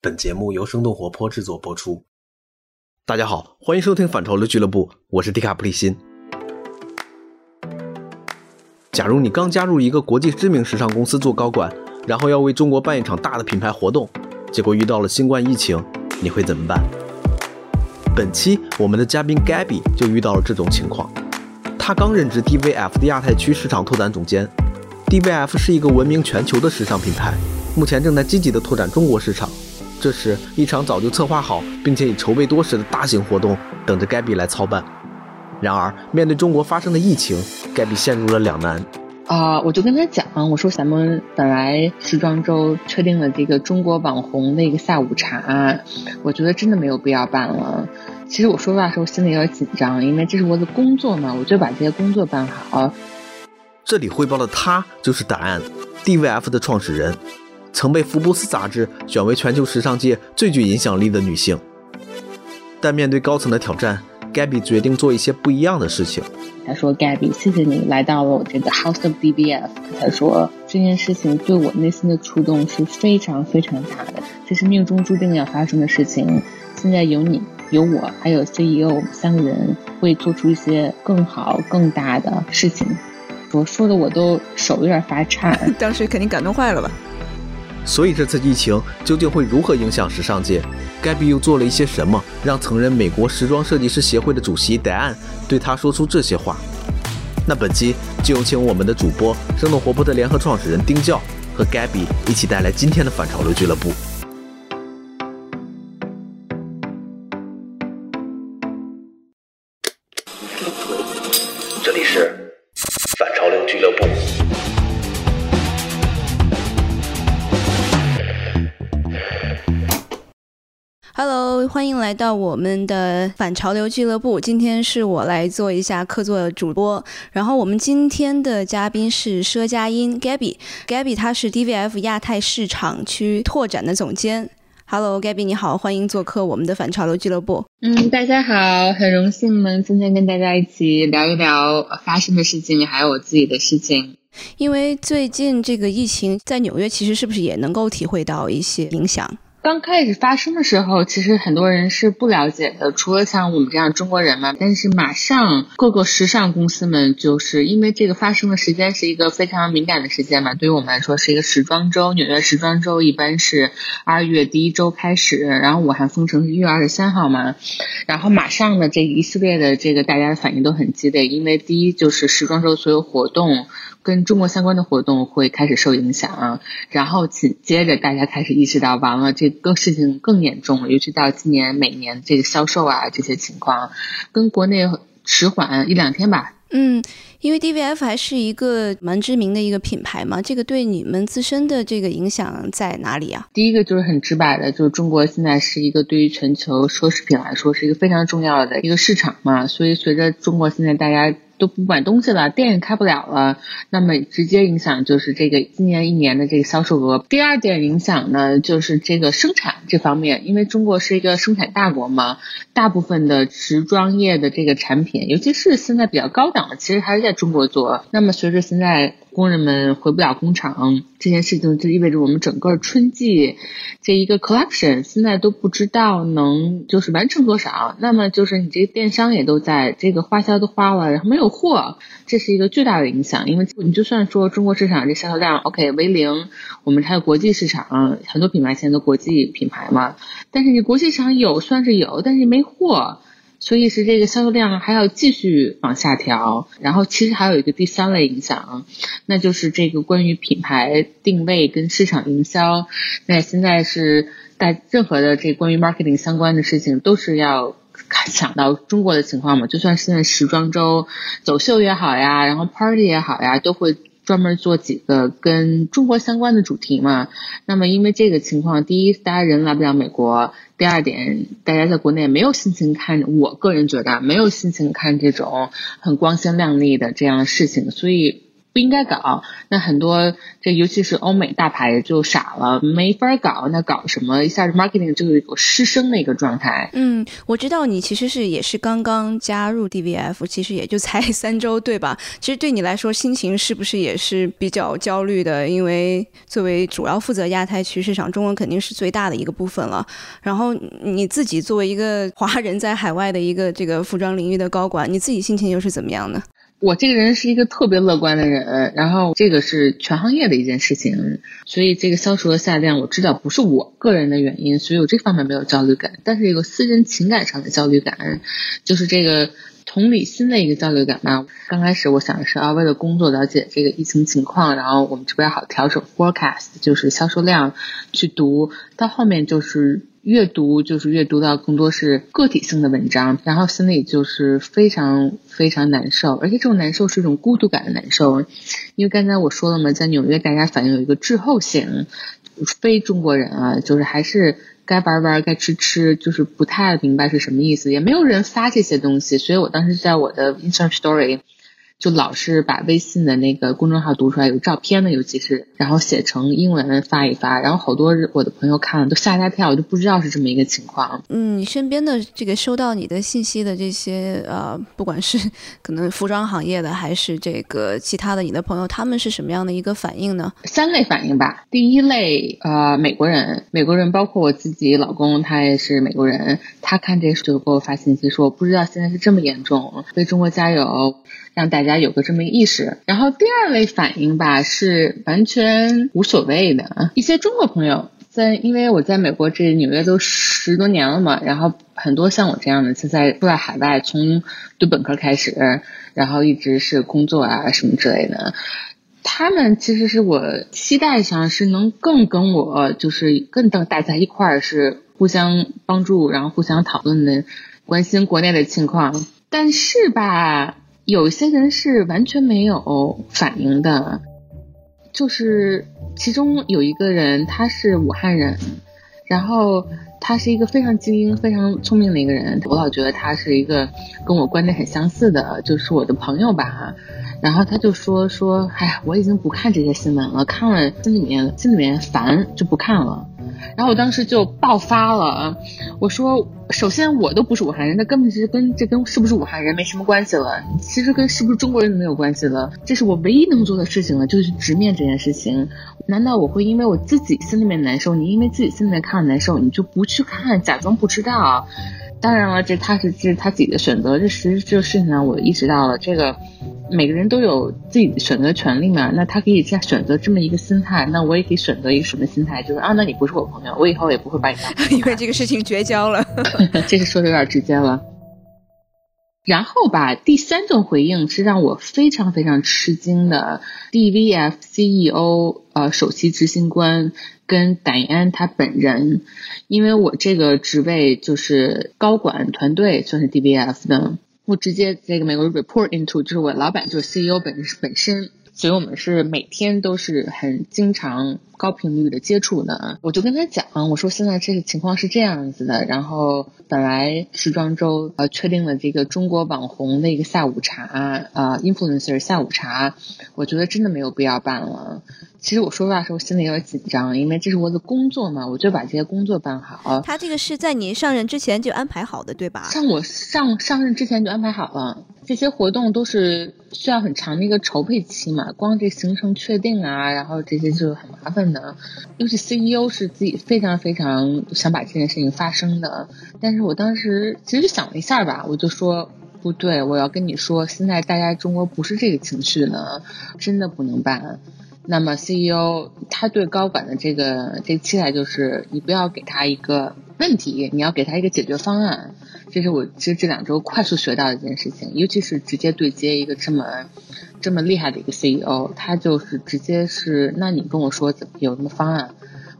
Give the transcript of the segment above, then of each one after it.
本节目由生动活泼制作播出。大家好，欢迎收听反潮流俱乐部，我是迪卡普里辛。假如你刚加入一个国际知名时尚公司做高管，然后要为中国办一场大的品牌活动，结果遇到了新冠疫情，你会怎么办？本期我们的嘉宾 Gabby 就遇到了这种情况。他刚任职 DVF 的亚太区市场拓展总监。DVF 是一个闻名全球的时尚品牌，目前正在积极的拓展中国市场。这时，一场早就策划好并且已筹备多时的大型活动等着 Gabby 来操办。然而，面对中国发生的疫情，Gabby 陷入了两难。啊，我就跟他讲，我说咱们本来时装周确定了这个中国网红的一个下午茶，我觉得真的没有必要办了。其实我说话的时候心里有点紧张，因为这是我的工作嘛，我就把这些工作办好。这里汇报的他就是答案，DVF 的创始人。曾被福布斯杂志选为全球时尚界最具影响力的女性，但面对高层的挑战，Gabby 决定做一些不一样的事情。他说：“Gabby，谢谢你来到了我这个 House of DBF。”他说：“这件事情对我内心的触动是非常非常大的，这是命中注定要发生的事情。现在有你，有我，还有 CEO，我们三个人会做出一些更好、更大的事情。”我说的我都手有点发颤，当时肯定感动坏了吧。所以这次疫情究竟会如何影响时尚界？Gaby 又做了一些什么，让曾任美国时装设计师协会的主席戴安对他说出这些话？那本期就有请我们的主播生动活泼的联合创始人丁教和 Gabby 一起带来今天的反潮流俱乐部。Hello，欢迎来到我们的反潮流俱乐部。今天是我来做一下客座主播。然后我们今天的嘉宾是佘佳音 Gabby。Gabby 她是 DVF 亚太市场区拓展的总监。Hello，Gabby 你好，欢迎做客我们的反潮流俱乐部。嗯，大家好，很荣幸能今天跟大家一起聊一聊发生的事情，还有我自己的事情。因为最近这个疫情在纽约，其实是不是也能够体会到一些影响？刚开始发生的时候，其实很多人是不了解的，除了像我们这样中国人嘛。但是马上各个时尚公司们就是因为这个发生的时间是一个非常敏感的时间嘛，对于我们来说是一个时装周，纽约时装周一般是二月第一周开始，然后武汉封城是一月二十三号嘛，然后马上的这一系列的这个大家的反应都很激烈，因为第一就是时装周所有活动。跟中国相关的活动会开始受影响，然后紧接着大家开始意识到，完了，这个事情更严重了。尤其到今年每年这个销售啊这些情况，跟国内迟缓一两天吧。嗯，因为 DVF 还是一个蛮知名的一个品牌嘛，这个对你们自身的这个影响在哪里啊？第一个就是很直白的，就是中国现在是一个对于全球奢侈品来说是一个非常重要的一个市场嘛，所以随着中国现在大家。都不买东西了，店也开不了了，那么直接影响就是这个今年一年的这个销售额。第二点影响呢，就是这个生产这方面，因为中国是一个生产大国嘛，大部分的时装业的这个产品，尤其是现在比较高档的，其实还是在中国做。那么随着现在。工人们回不了工厂，这件事情就意味着我们整个春季这一个 collection 现在都不知道能就是完成多少。那么就是你这个电商也都在这个花销都花了，然后没有货，这是一个巨大的影响。因为你就算说中国市场这销售量 OK 为零，我们还有国际市场，很多品牌现在都国际品牌嘛，但是你国际市场有算是有，但是没货。所以是这个销售量还要继续往下调，然后其实还有一个第三类影响，那就是这个关于品牌定位跟市场营销。那现在是带任何的这关于 marketing 相关的事情，都是要想到中国的情况嘛。就算现在时装周走秀也好呀，然后 party 也好呀，都会。专门做几个跟中国相关的主题嘛？那么因为这个情况，第一，大家人来不了美国；第二点，大家在国内没有心情看。我个人觉得没有心情看这种很光鲜亮丽的这样的事情，所以。不应该搞。那很多这尤其是欧美大牌就傻了，没法搞，那搞什么？一下 marketing 就有失声的一个状态。嗯，我知道你其实是也是刚刚加入 DVF，其实也就才三周，对吧？其实对你来说，心情是不是也是比较焦虑的？因为作为主要负责亚太区市场，中文肯定是最大的一个部分了。然后你自己作为一个华人在海外的一个这个服装领域的高管，你自己心情又是怎么样呢？我这个人是一个特别乐观的人，然后这个是全行业的一件事情，所以这个销售额下降，我知道不是我个人的原因，所以我这方面没有焦虑感。但是有个私人情感上的焦虑感，就是这个同理心的一个交流感吧。刚开始我想的是啊，为了工作了解这个疫情情况，然后我们这边好调整 forecast，就是销售量去读，到后面就是。阅读就是阅读到更多是个体性的文章，然后心里就是非常非常难受，而且这种难受是一种孤独感的难受，因为刚才我说了嘛，在纽约大家反映有一个滞后性，非中国人啊，就是还是该玩玩该吃吃，就是不太明白是什么意思，也没有人发这些东西，所以我当时在我的 Instagram Story。就老是把微信的那个公众号读出来有照片的，尤其是然后写成英文发一发，然后好多我的朋友看了都吓一大跳，我就不知道是这么一个情况。嗯，你身边的这个收到你的信息的这些呃，不管是 可能服装行业的还是这个其他的你的朋友，他们是什么样的一个反应呢？三类反应吧。第一类呃，美国人，美国人包括我自己老公，他也是美国人，他看这就给我发信息说，我不知道现在是这么严重，为中国加油。让大家有个这么一个意识，然后第二类反应吧是完全无所谓的啊。一些中国朋友在，因为我在美国这纽约都十多年了嘛，然后很多像我这样的就在住在海外，从读本科开始，然后一直是工作啊什么之类的，他们其实是我期待上是能更跟我就是更等大家一块儿是互相帮助，然后互相讨论的，关心国内的情况，但是吧。有些人是完全没有反应的，就是其中有一个人，他是武汉人，然后他是一个非常精英、非常聪明的一个人，我老觉得他是一个跟我观点很相似的，就是我的朋友吧。然后他就说说，哎呀，我已经不看这些新闻了，看了心里面心里面烦，就不看了。然后我当时就爆发了，我说，首先我都不是武汉人，那根本是跟这跟是不是武汉人没什么关系了，其实跟是不是中国人没有关系了，这是我唯一能做的事情了，就是直面这件事情。难道我会因为我自己心里面难受，你因为自己心里面看了难受，你就不去看，假装不知道？当然了，这他是这是他自己的选择，这实际这个事情上我意识到了这个。每个人都有自己的选择权利嘛，那他可以这样选择这么一个心态，那我也可以选择一个什么心态，就是啊，那你不是我朋友，我以后也不会把你当，因为这个事情绝交了，这是说的有点直接了。然后吧，第三种回应是让我非常非常吃惊的，DVF CEO 呃首席执行官跟戴安他本人，因为我这个职位就是高管团队算是 DBF 的。我直接这个美国 report into 就是我老板就是 CEO 本本身，所以我们是每天都是很经常高频率的接触呢。我就跟他讲，我说现在这个情况是这样子的，然后本来时装周呃确定了这个中国网红的一个下午茶啊 influencer 下午茶，我觉得真的没有必要办了。其实我说话的时候心里有点紧张，因为这是我的工作嘛，我就把这些工作办好。他这个是在你上任之前就安排好的，对吧？像我上上任之前就安排好了，这些活动都是需要很长的一个筹备期嘛，光这行程确定啊，然后这些就很麻烦的。尤其 CEO 是自己非常非常想把这件事情发生的，但是我当时其实想了一下吧，我就说不对，我要跟你说，现在大家中国不是这个情绪呢，真的不能办。那么 CEO 他对高管的这个这期待就是，你不要给他一个问题，你要给他一个解决方案。这是我其实这两周快速学到的一件事情，尤其是直接对接一个这么这么厉害的一个 CEO，他就是直接是，那你跟我说怎么有什么方案？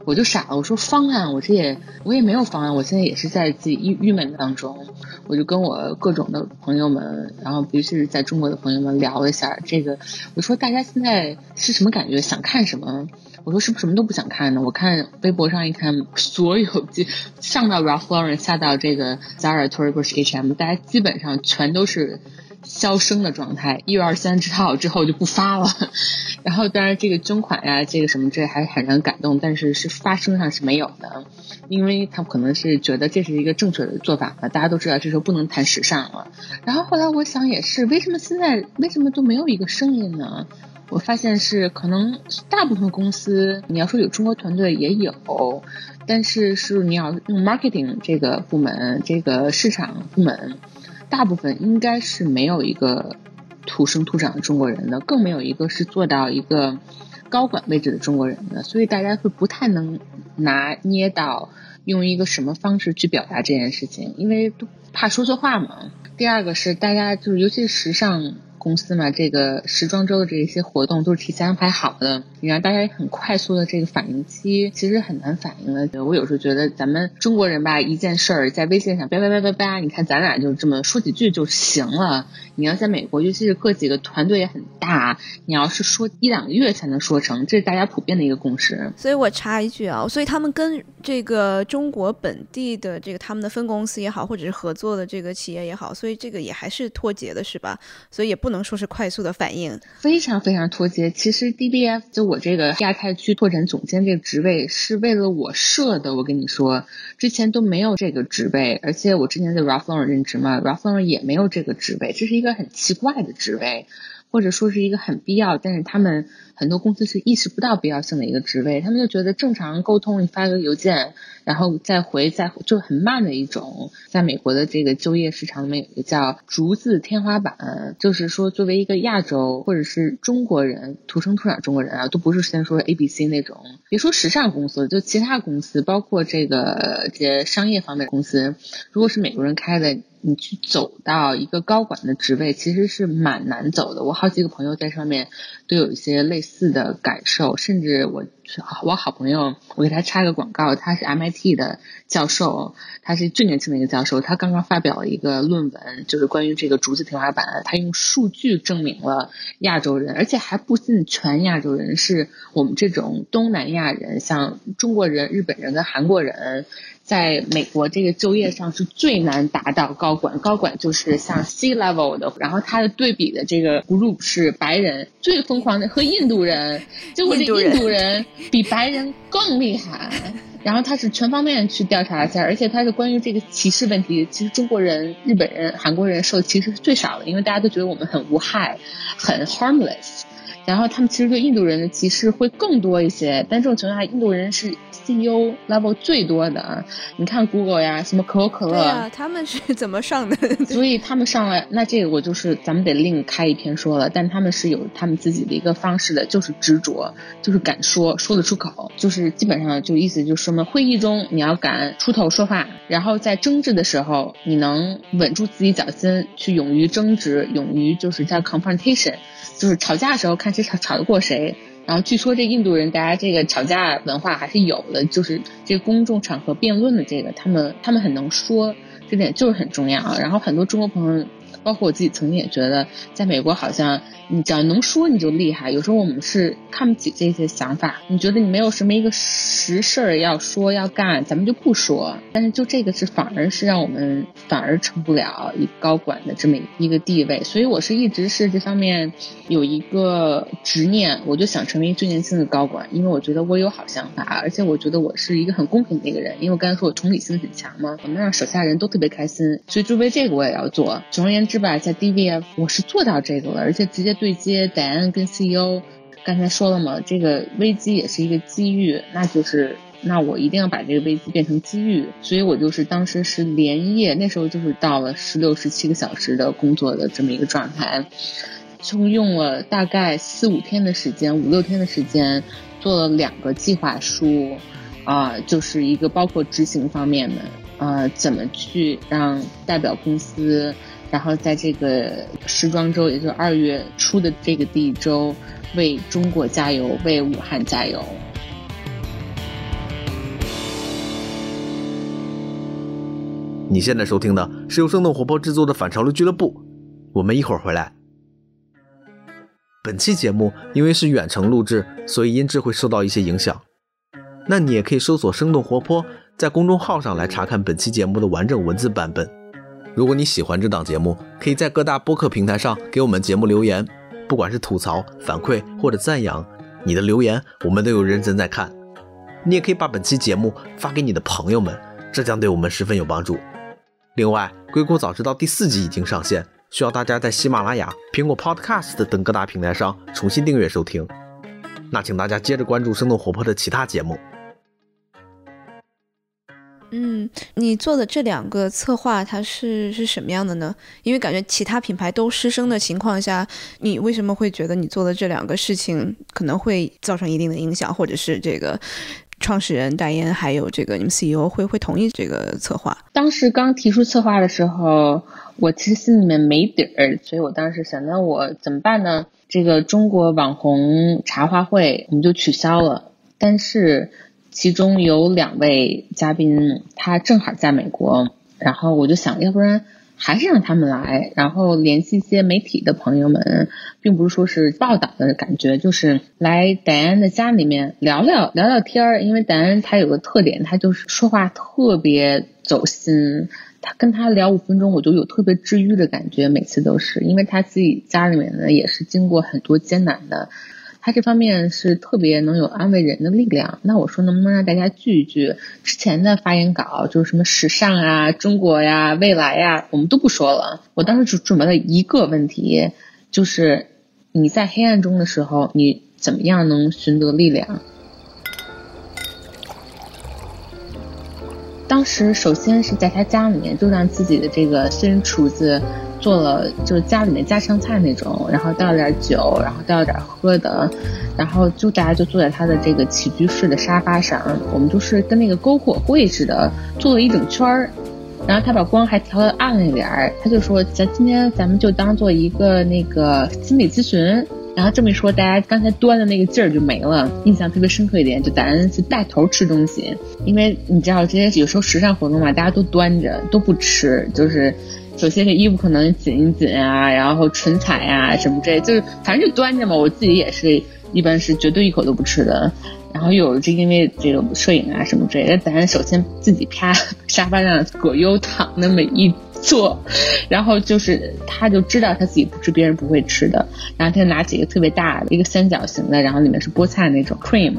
我就傻了，我说方案，我这也我也没有方案，我现在也是在自己郁郁闷当中，我就跟我各种的朋友们，然后尤其是在中国的朋友们聊了一下这个，我说大家现在是什么感觉，想看什么？我说是不是什么都不想看呢？我看微博上一看，所有就上到 Ralph Lauren，下到这个 Zara、Tory Burch、H&M，大家基本上全都是消声的状态，一月二十三号之后就不发了。然后当然这个捐款呀，这个什么这还很让人感动，但是是发声上是没有的，因为他可能是觉得这是一个正确的做法吧。大家都知道这时候不能谈时尚了。然后后来我想也是，为什么现在为什么都没有一个声音呢？我发现是可能大部分公司，你要说有中国团队也有，但是是你要用 marketing 这个部门，这个市场部门，大部分应该是没有一个土生土长的中国人的，更没有一个是做到一个高管位置的中国人的，所以大家会不太能拿捏到用一个什么方式去表达这件事情，因为都怕说错话嘛。第二个是大家就是尤其是时尚。公司嘛，这个时装周的这一些活动都是提前安排好的，你让大家很快速的这个反应期，其实很难反应的。我有时候觉得咱们中国人吧，一件事儿在微信上叭叭叭叭叭，你看咱俩就这么说几句就行了。你要在美国，尤其是各几个团队也很大，你要是说一两个月才能说成，这是大家普遍的一个共识。所以我插一句啊，所以他们跟这个中国本地的这个他们的分公司也好，或者是合作的这个企业也好，所以这个也还是脱节的，是吧？所以也不。不能说是快速的反应，非常非常脱节。其实 DBF 就我这个亚太区拓展总监这个职位是为了我设的。我跟你说，之前都没有这个职位，而且我之前在 Ralph Lauren 任职嘛，Ralph Lauren 也没有这个职位，这是一个很奇怪的职位。或者说是一个很必要，但是他们很多公司是意识不到必要性的一个职位，他们就觉得正常沟通，你发个邮件，然后再回再就很慢的一种。在美国的这个就业市场里面，有一个叫“竹子天花板”，就是说作为一个亚洲或者是中国人，土生土长中国人啊，都不是先说 A B C 那种，别说时尚公司，就其他公司，包括这个这商业方面公司，如果是美国人开的。你去走到一个高管的职位，其实是蛮难走的。我好几个朋友在上面都有一些类似的感受，甚至我。我好朋友，我给他插个广告，他是 MIT 的教授，他是最年轻的一个教授，他刚刚发表了一个论文，就是关于这个竹子天花板，他用数据证明了亚洲人，而且还不仅全亚洲人，是我们这种东南亚人，像中国人、日本人跟韩国人，在美国这个就业上是最难达到高管，高管就是像 C level 的，然后他的对比的这个 group 是白人，最疯狂的和印度人，结果这印度人。比白人更厉害，然后他是全方面去调查一下，而且他是关于这个歧视问题，其实中国人、日本人、韩国人受歧视是最少的，因为大家都觉得我们很无害，很 harmless。然后他们其实对印度人的歧视会更多一些，但这种情况下，印度人是 CEO level 最多的啊。你看 Google 呀，什么可口可乐，对啊，他们是怎么上的？所以他们上来，那这个我就是咱们得另开一篇说了。但他们是有他们自己的一个方式的，就是执着，就是敢说，说得出口，就是基本上就意思就是什么，会议中你要敢出头说话，然后在争执的时候，你能稳住自己脚心，去勇于争执，勇于就是叫 confrontation。就是吵架的时候看吵吵得过谁，然后据说这印度人大家这个吵架文化还是有的，就是这公众场合辩论的这个，他们他们很能说，这点就是很重要啊。然后很多中国朋友。包括我自己曾经也觉得，在美国好像你只要能说你就厉害。有时候我们是看不起这些想法，你觉得你没有什么一个实事儿要说要干，咱们就不说。但是就这个是反而是让我们反而成不了一高管的这么一个地位。所以我是一直是这方面有一个执念，我就想成为最年轻的高管，因为我觉得我有好想法，而且我觉得我是一个很公平的一个人。因为我刚才说我同理心很强嘛，我能让手下人都特别开心，所以就为这个我也要做。总而言之。吧？在 DVF 我是做到这个了，而且直接对接戴安跟 CEO。刚才说了嘛，这个危机也是一个机遇，那就是那我一定要把这个危机变成机遇。所以我就是当时是连夜，那时候就是到了十六十七个小时的工作的这么一个状态，从用了大概四五天的时间，五六天的时间，做了两个计划书，啊，就是一个包括执行方面的，呃，怎么去让代表公司。然后在这个时装周，也就是二月初的这个第一周，为中国加油，为武汉加油。你现在收听的是由生动活泼制作的反潮流俱乐部，我们一会儿回来。本期节目因为是远程录制，所以音质会受到一些影响。那你也可以搜索“生动活泼”在公众号上来查看本期节目的完整文字版本。如果你喜欢这档节目，可以在各大播客平台上给我们节目留言，不管是吐槽、反馈或者赞扬，你的留言我们都有认真在看。你也可以把本期节目发给你的朋友们，这将对我们十分有帮助。另外，《硅谷早知道》第四集已经上线，需要大家在喜马拉雅、苹果 Podcast 等各大平台上重新订阅收听。那请大家接着关注生动活泼的其他节目。嗯，你做的这两个策划，它是是什么样的呢？因为感觉其他品牌都失声的情况下，你为什么会觉得你做的这两个事情可能会造成一定的影响，或者是这个创始人代言还有这个你们 CEO 会会同意这个策划？当时刚提出策划的时候，我其实心里面没底儿，所以我当时想，那我怎么办呢？这个中国网红茶话会我们就取消了，但是。其中有两位嘉宾，他正好在美国，然后我就想，要不然还是让他们来，然后联系一些媒体的朋友们，并不是说是报道的感觉，就是来戴安的家里面聊聊聊聊天儿。因为戴安他有个特点，他就是说话特别走心，他跟他聊五分钟，我就有特别治愈的感觉，每次都是，因为他自己家里面呢也是经过很多艰难的。他这方面是特别能有安慰人的力量。那我说，能不能让大家聚一聚？之前的发言稿就是什么时尚啊、中国呀、未来呀，我们都不说了。我当时只准备了一个问题，就是你在黑暗中的时候，你怎么样能寻得力量？当时首先是在他家里面，就让自己的这个私人厨子。做了就是家里面家常菜那种，然后倒了点酒，然后倒了点喝的，然后就大家就坐在他的这个起居室的沙发上，我们就是跟那个篝火会似的，坐了一整圈儿，然后他把光还调的暗了一点儿，他就说咱今天咱们就当做一个那个心理咨询，然后这么一说，大家刚才端的那个劲儿就没了，印象特别深刻一点，就咱是带头吃东西，因为你知道这些有时候时尚活动嘛，大家都端着都不吃，就是。首先这衣服可能紧一紧啊，然后唇彩呀什么之类，就是反正就端着嘛。我自己也是一般是绝对一口都不吃的。然后有就因为这个摄影啊什么之类的，咱首先自己啪沙发上葛优躺那么一坐，然后就是他就知道他自己不吃别人不会吃的，然后他就拿起一个特别大的一个三角形的，然后里面是菠菜那种 cream。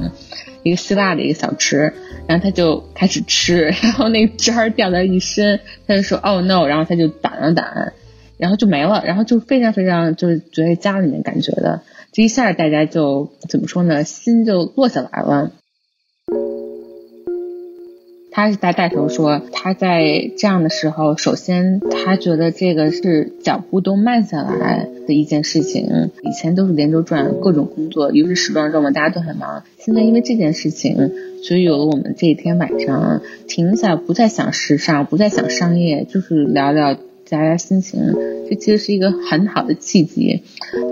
一个希腊的一个小吃，然后他就开始吃，然后那个渣儿掉在一身，他就说哦 no，然后他就掸了掸，然后就没了，然后就非常非常就是觉得家里面感觉的，这一下大家就怎么说呢，心就落下来了。他是在带头说，他在这样的时候，首先他觉得这个是脚步都慢下来的一件事情。以前都是连轴转，各种工作，尤其是时装周嘛，大家都很忙。现在因为这件事情，所以有了我们这一天晚上停下，不再想时尚，不再想商业，就是聊聊大家心情。这其实是一个很好的契机。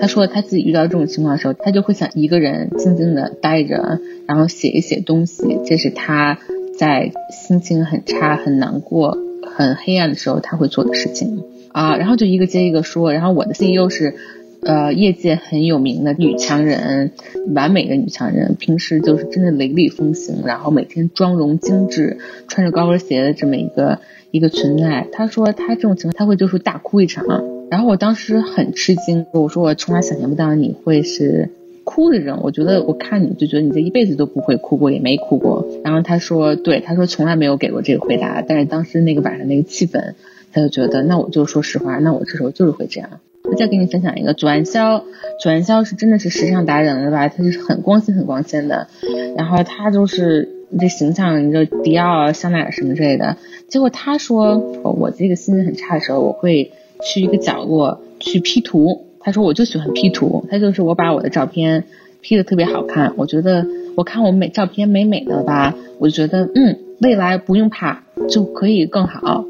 他说他自己遇到这种情况的时候，他就会想一个人静静的待着，然后写一写东西。这是他。在心情很差、很难过、很黑暗的时候，他会做的事情啊，然后就一个接一个说。然后我的 CEO 是，呃，业界很有名的女强人，完美的女强人，平时就是真的雷厉风行，然后每天妆容精致，穿着高跟鞋的这么一个一个存在。他说他这种情况他会就是大哭一场，然后我当时很吃惊，我说我从来想象不到你会是。哭的人，我觉得我看你就觉得你这一辈子都不会哭过，也没哭过。然后他说，对，他说从来没有给过这个回答，但是当时那个晚上那个气氛，他就觉得，那我就说实话，那我这时候就是会这样。我再给你分享一个，左岸潇，左岸潇是真的是时尚达人了吧？他就是很光鲜很光鲜的，然后他就是这形象，你说迪奥、香奈儿什么之类的。结果他说，我这个心情很差的时候，我会去一个角落去 P 图。他说：“我就喜欢 P 图，他就是我把我的照片 P 的特别好看。我觉得我看我美照片美美的吧，我就觉得嗯，未来不用怕就可以更好。”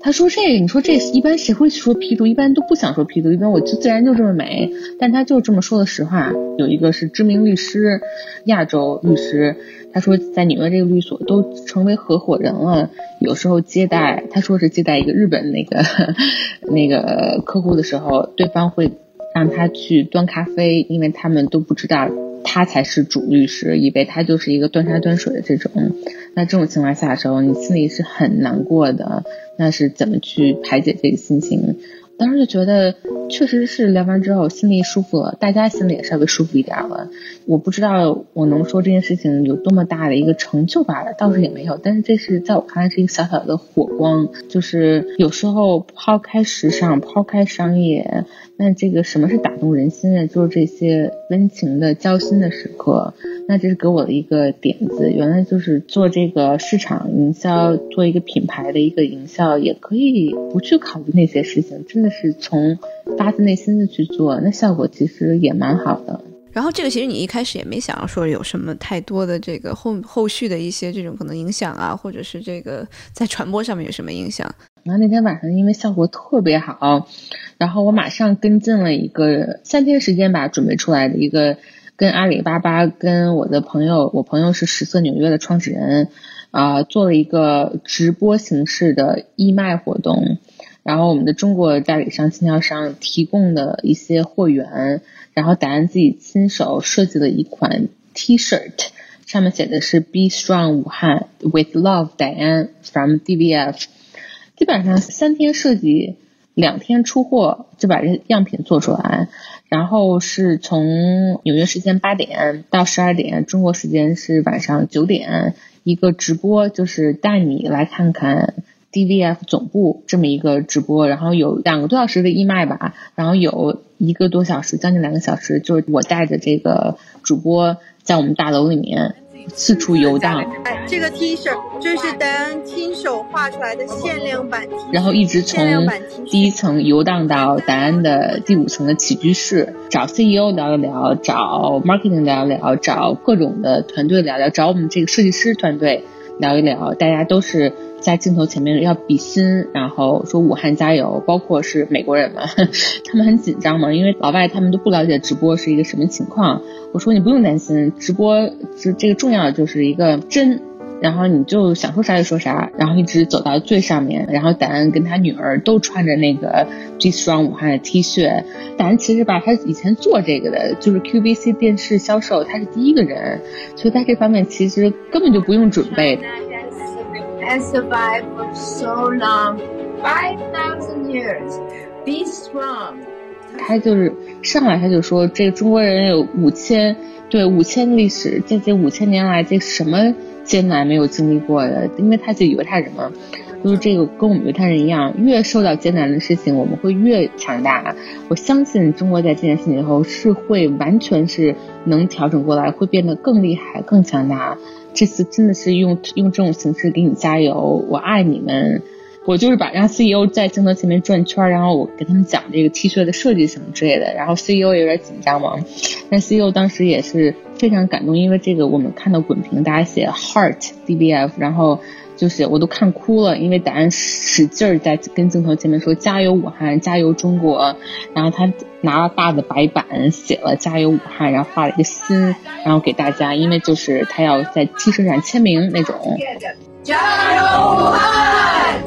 他说：“这个，你说这一般谁会说 P 图？一般都不想说 P 图，一般我就自然就这么美。但他就这么说的实话。有一个是知名律师，亚洲律师，他说在纽约这个律所都成为合伙人了。有时候接待，他说是接待一个日本那个 那个客户的时候，对方会。”让他去端咖啡，因为他们都不知道他才是主律师，以为他就是一个端茶端水的这种。那这种情况下的时候，你心里是很难过的。那是怎么去排解这个心情？当时就觉得，确实是聊完之后心里舒服了，大家心里也稍微舒服一点了。我不知道我能说这件事情有多么大的一个成就吧，倒是也没有。但是这是在我看来是一个小小的火光，就是有时候抛开时尚，抛开商业，那这个什么是打动人心的？就是这些温情的交心的时刻。那这是给我的一个点子，原来就是做这个市场营销，做一个品牌的一个营销，也可以不去考虑那些事情，真的是从发自内心的去做，那效果其实也蛮好的。然后这个其实你一开始也没想要说有什么太多的这个后后续的一些这种可能影响啊，或者是这个在传播上面有什么影响？然后那天晚上因为效果特别好，然后我马上跟进了一个三天时间吧准备出来的一个。跟阿里巴巴，跟我的朋友，我朋友是十色纽约的创始人，啊，做了一个直播形式的义卖活动，然后我们的中国代理商、经销商提供的一些货源，然后达安自己亲手设计了一款 T-shirt，上面写的是 Be Strong 武汉 With Love Diane from DVF，基本上三天设计，两天出货就把这样品做出来。然后是从纽约时间八点到十二点，中国时间是晚上九点，一个直播，就是带你来看看 DVF 总部这么一个直播，然后有两个多小时的义卖吧，然后有一个多小时，将近两个小时，就是我带着这个主播在我们大楼里面。四处游荡。哎，这个 T 恤就是戴安亲手画出来的限量版 T 恤。然后一直从第一层游荡到戴安的第五层的起居室，找 CEO 聊一聊，找 marketing 聊一聊，找各种的团队聊聊，找我们这个设计师团队聊一聊，大家都是。在镜头前面要比心，然后说武汉加油，包括是美国人嘛，他们很紧张嘛，因为老外他们都不了解直播是一个什么情况。我说你不用担心，直播这这个重要的就是一个真，然后你就想说啥就说啥，然后一直走到最上面，然后达恩跟他女儿都穿着那个 G Strong 武汉的 T 恤。达恩其实吧，他以前做这个的，就是 QVC 电视销售，他是第一个人，所以在这方面其实根本就不用准备。and survive for so long, five thousand years. Be strong. 他就是上来他就说，这个中国人有五千对五千历史，这这五千年来，这什么艰难没有经历过的？因为他是犹太人嘛，就是这个跟我们犹太人一样，越受到艰难的事情，我们会越强大。我相信中国在这件事情以后是会完全是能调整过来，会变得更厉害、更强大。这次真的是用用这种形式给你加油，我爱你们。我就是把让 CEO 在镜头前面转圈，然后我给他们讲这个 T 恤的设计什么之类的。然后 CEO 有点紧张嘛，但 CEO 当时也是非常感动，因为这个我们看到滚屏，大家写 Heart DBF，然后就是我都看哭了，因为答案使劲儿在跟镜头前面说加油武汉，加油中国。然后他拿了大的白板写了加油武汉，然后画了一个心，然后给大家，因为就是他要在 T 恤上签名那种。加油武汉！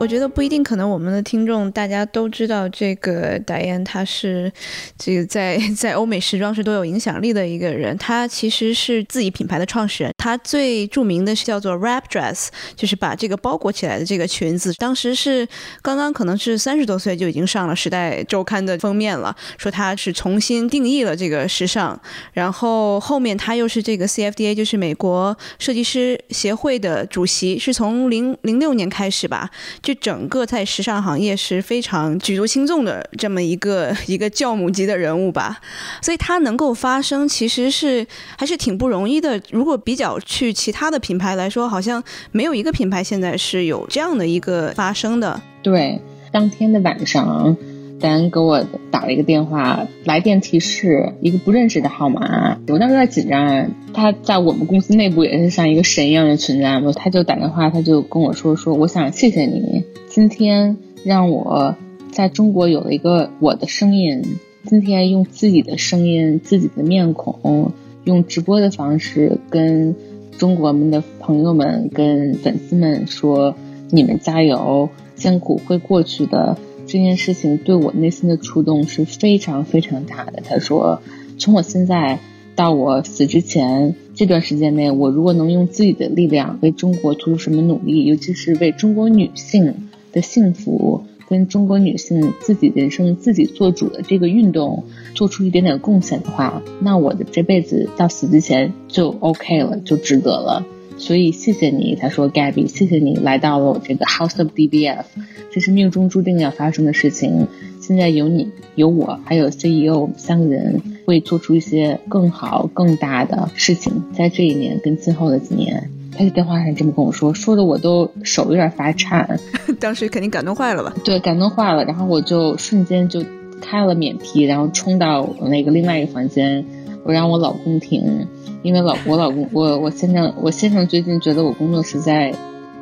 我觉得不一定，可能我们的听众大家都知道这个戴安，他是这个在 在欧美时装是都有影响力的一个人。他其实是自己品牌的创始人，他最著名的是叫做 wrap dress，就是把这个包裹起来的这个裙子。当时是刚刚可能是三十多岁就已经上了《时代周刊》的封面了，说他是重新定义了这个时尚。然后后面他又是这个 CFDA，就是美国设计师协会的主席，是从零零六年开始吧。整个在时尚行业是非常举足轻重的这么一个一个教母级的人物吧，所以他能够发声，其实是还是挺不容易的。如果比较去其他的品牌来说，好像没有一个品牌现在是有这样的一个发声的。对，当天的晚上。丹给我打了一个电话，来电提示一个不认识的号码，我当时有点紧张。他在我们公司内部也是像一个神一样的存在嘛，他就打电话，他就跟我说说，我想谢谢你，今天让我在中国有了一个我的声音，今天用自己的声音、自己的面孔，用直播的方式跟中国们的朋友们、跟粉丝们说，你们加油，艰苦会过去的。这件事情对我内心的触动是非常非常大的。他说，从我现在到我死之前，这段时间内，我如果能用自己的力量为中国做出什么努力，尤其是为中国女性的幸福跟中国女性自己人生自己做主的这个运动做出一点点贡献的话，那我的这辈子到死之前就 OK 了，就值得了。所以谢谢你，他说 Gabby，谢谢你来到了我这个 House of DBF，这是命中注定要发生的事情。现在有你，有我，还有 CEO，我们三个人会做出一些更好、更大的事情，在这一年跟今后的几年。他在电话上这么跟我说，说的我都手有点发颤。当时肯定感动坏了吧？对，感动坏了。然后我就瞬间就开了免提，然后冲到那个另外一个房间，我让我老公听，因为老我老公我我先生我先生最近觉得我工作实在，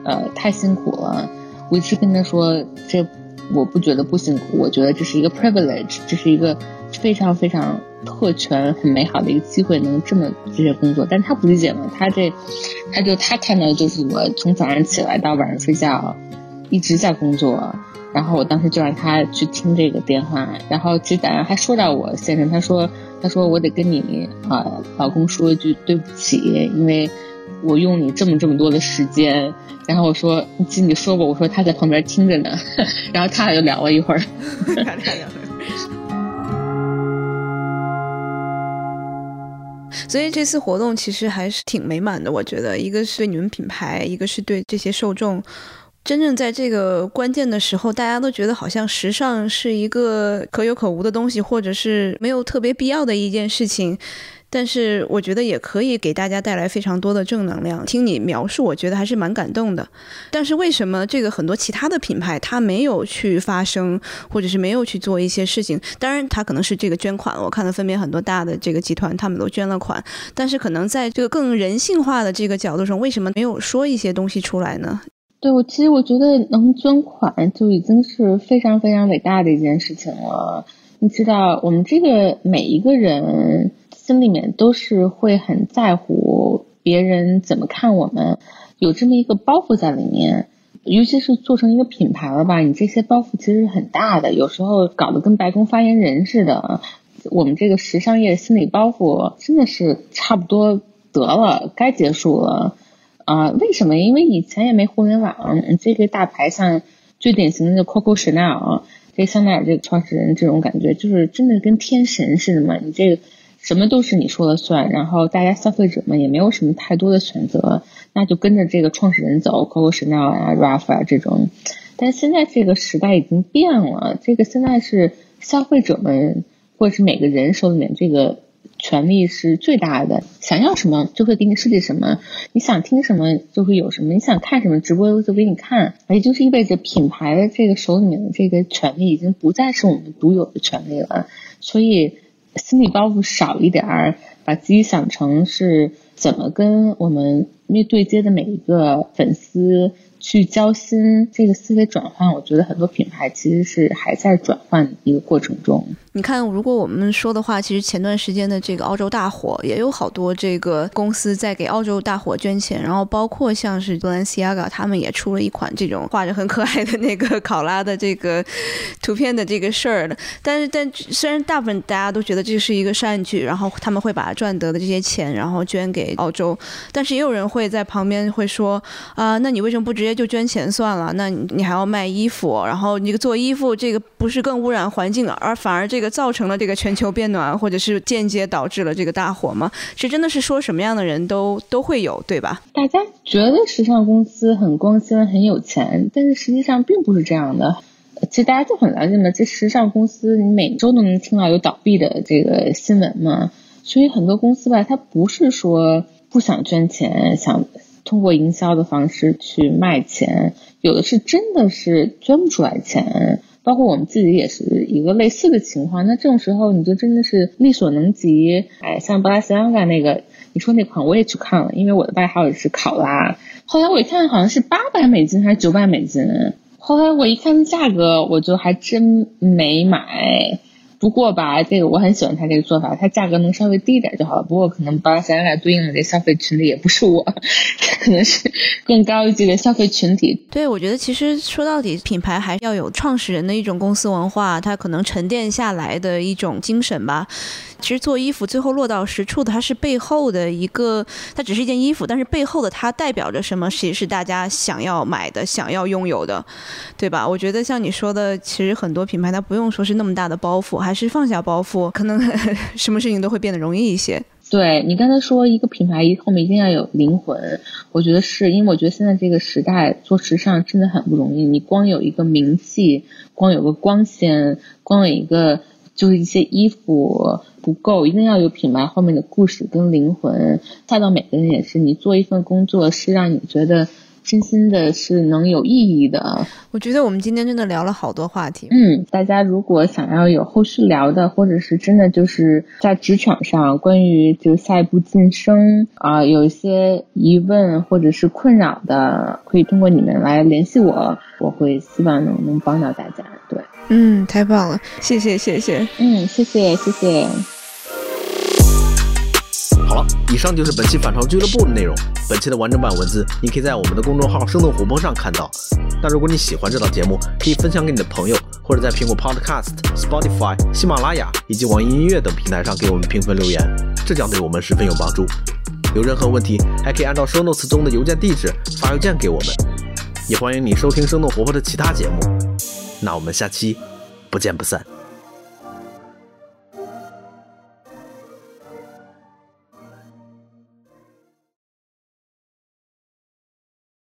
呃太辛苦了，我一直跟他说这。我不觉得不辛苦，我觉得这是一个 privilege，这是一个非常非常特权、很美好的一个机会，能这么这些工作。但他不理解嘛，他这，他就他看到就是我从早上起来到晚上睡觉，一直在工作。然后我当时就让他去听这个电话，然后其实早上还说到我先生，他说他说我得跟你啊老公说一句对不起，因为。我用你这么这么多的时间，然后我说，记你说过，我说他在旁边听着呢，然后他俩就聊了一会儿。所以这次活动其实还是挺美满的，我觉得，一个是对你们品牌，一个是对这些受众。真正在这个关键的时候，大家都觉得好像时尚是一个可有可无的东西，或者是没有特别必要的一件事情。但是我觉得也可以给大家带来非常多的正能量。听你描述，我觉得还是蛮感动的。但是为什么这个很多其他的品牌它没有去发声，或者是没有去做一些事情？当然，它可能是这个捐款，我看到分别很多大的这个集团他们都捐了款。但是可能在这个更人性化的这个角度上，为什么没有说一些东西出来呢？对我其实我觉得能捐款就已经是非常非常伟大的一件事情了。你知道，我们这个每一个人。心里面都是会很在乎别人怎么看我们，有这么一个包袱在里面，尤其是做成一个品牌了吧，你这些包袱其实很大的，有时候搞得跟白宫发言人似的。我们这个时尚业心理包袱真的是差不多得了，该结束了啊？为什么？因为以前也没互联网，这个大牌像最典型的 Coco Chanel，这香奈儿这个创始人这种感觉，就是真的跟天神似的嘛，你这个。什么都是你说了算，然后大家消费者们也没有什么太多的选择，那就跟着这个创始人走，Coco Chanel 啊、Ralph 啊这种。但现在这个时代已经变了，这个现在是消费者们或者是每个人手里面这个权利是最大的，想要什么就会给你设计什么，你想听什么就会有什么，你想看什么直播就给你看，也就是意味着品牌的这个手里面的这个权利已经不再是我们独有的权利了，所以。心理包袱少一点儿，把自己想成是怎么跟我们面对接的每一个粉丝。去交心，这个思维转换，我觉得很多品牌其实是还在转换一个过程中。你看，如果我们说的话，其实前段时间的这个澳洲大火，也有好多这个公司在给澳洲大火捐钱，然后包括像是 Balenciaga，他们也出了一款这种画着很可爱的那个考拉的这个图片的这个事儿的。但是，但虽然大部分大家都觉得这是一个善举，然后他们会把赚得的这些钱然后捐给澳洲，但是也有人会在旁边会说啊，那你为什么不直接？接就捐钱算了，那你还要卖衣服，然后你做衣服这个不是更污染环境，而反而这个造成了这个全球变暖，或者是间接导致了这个大火吗？这真的是说什么样的人都都会有，对吧？大家觉得时尚公司很光鲜很有钱，但是实际上并不是这样的。其实大家就很了解嘛，这时尚公司你每周都能听到有倒闭的这个新闻嘛，所以很多公司吧，它不是说不想捐钱，想。通过营销的方式去卖钱，有的是真的是捐不出来钱，包括我们自己也是一个类似的情况。那这种时候，你就真的是力所能及。哎，像布拉斯安 a 那个，你说那款我也去看了，因为我的外号也是考拉。后来我一看，好像是八百美金还是九百美金。后来我一看价格，我就还真没买。不过吧，这个我很喜欢他这个做法，他价格能稍微低一点就好了。不过可能把想想来对应的这消费群体也不是我，可能是更高一级的消费群体。对，我觉得其实说到底，品牌还要有创始人的一种公司文化，它可能沉淀下来的一种精神吧。其实做衣服最后落到实处的，它是背后的一个，它只是一件衣服，但是背后的它代表着什么？其实是大家想要买的、想要拥有的，对吧？我觉得像你说的，其实很多品牌它不用说是那么大的包袱，还是放下包袱，可能 什么事情都会变得容易一些。对你刚才说一个品牌后面一定要有灵魂，我觉得是因为我觉得现在这个时代做时尚真的很不容易，你光有一个名气，光有个光鲜，光有一个就是一些衣服。不够，一定要有品牌后面的故事跟灵魂。再到每个人也是，你做一份工作是让你觉得真心的是能有意义的。我觉得我们今天真的聊了好多话题。嗯，大家如果想要有后续聊的，或者是真的就是在职场上关于就下一步晋升啊，有一些疑问或者是困扰的，可以通过你们来联系我，我会希望能能帮到大家。对。嗯，太棒了，谢谢谢谢，嗯，谢谢谢谢。好了，以上就是本期反潮俱乐部的内容。本期的完整版文字，你可以在我们的公众号“生动活泼”上看到。那如果你喜欢这档节目，可以分享给你的朋友，或者在苹果 Podcast、Spotify、喜马拉雅以及网易音乐等平台上给我们评分留言，这将对我们十分有帮助。有任何问题，还可以按照 Show Notes 中的邮件地址发邮件给我们。也欢迎你收听生动活泼的其他节目。那我们下期不见不散。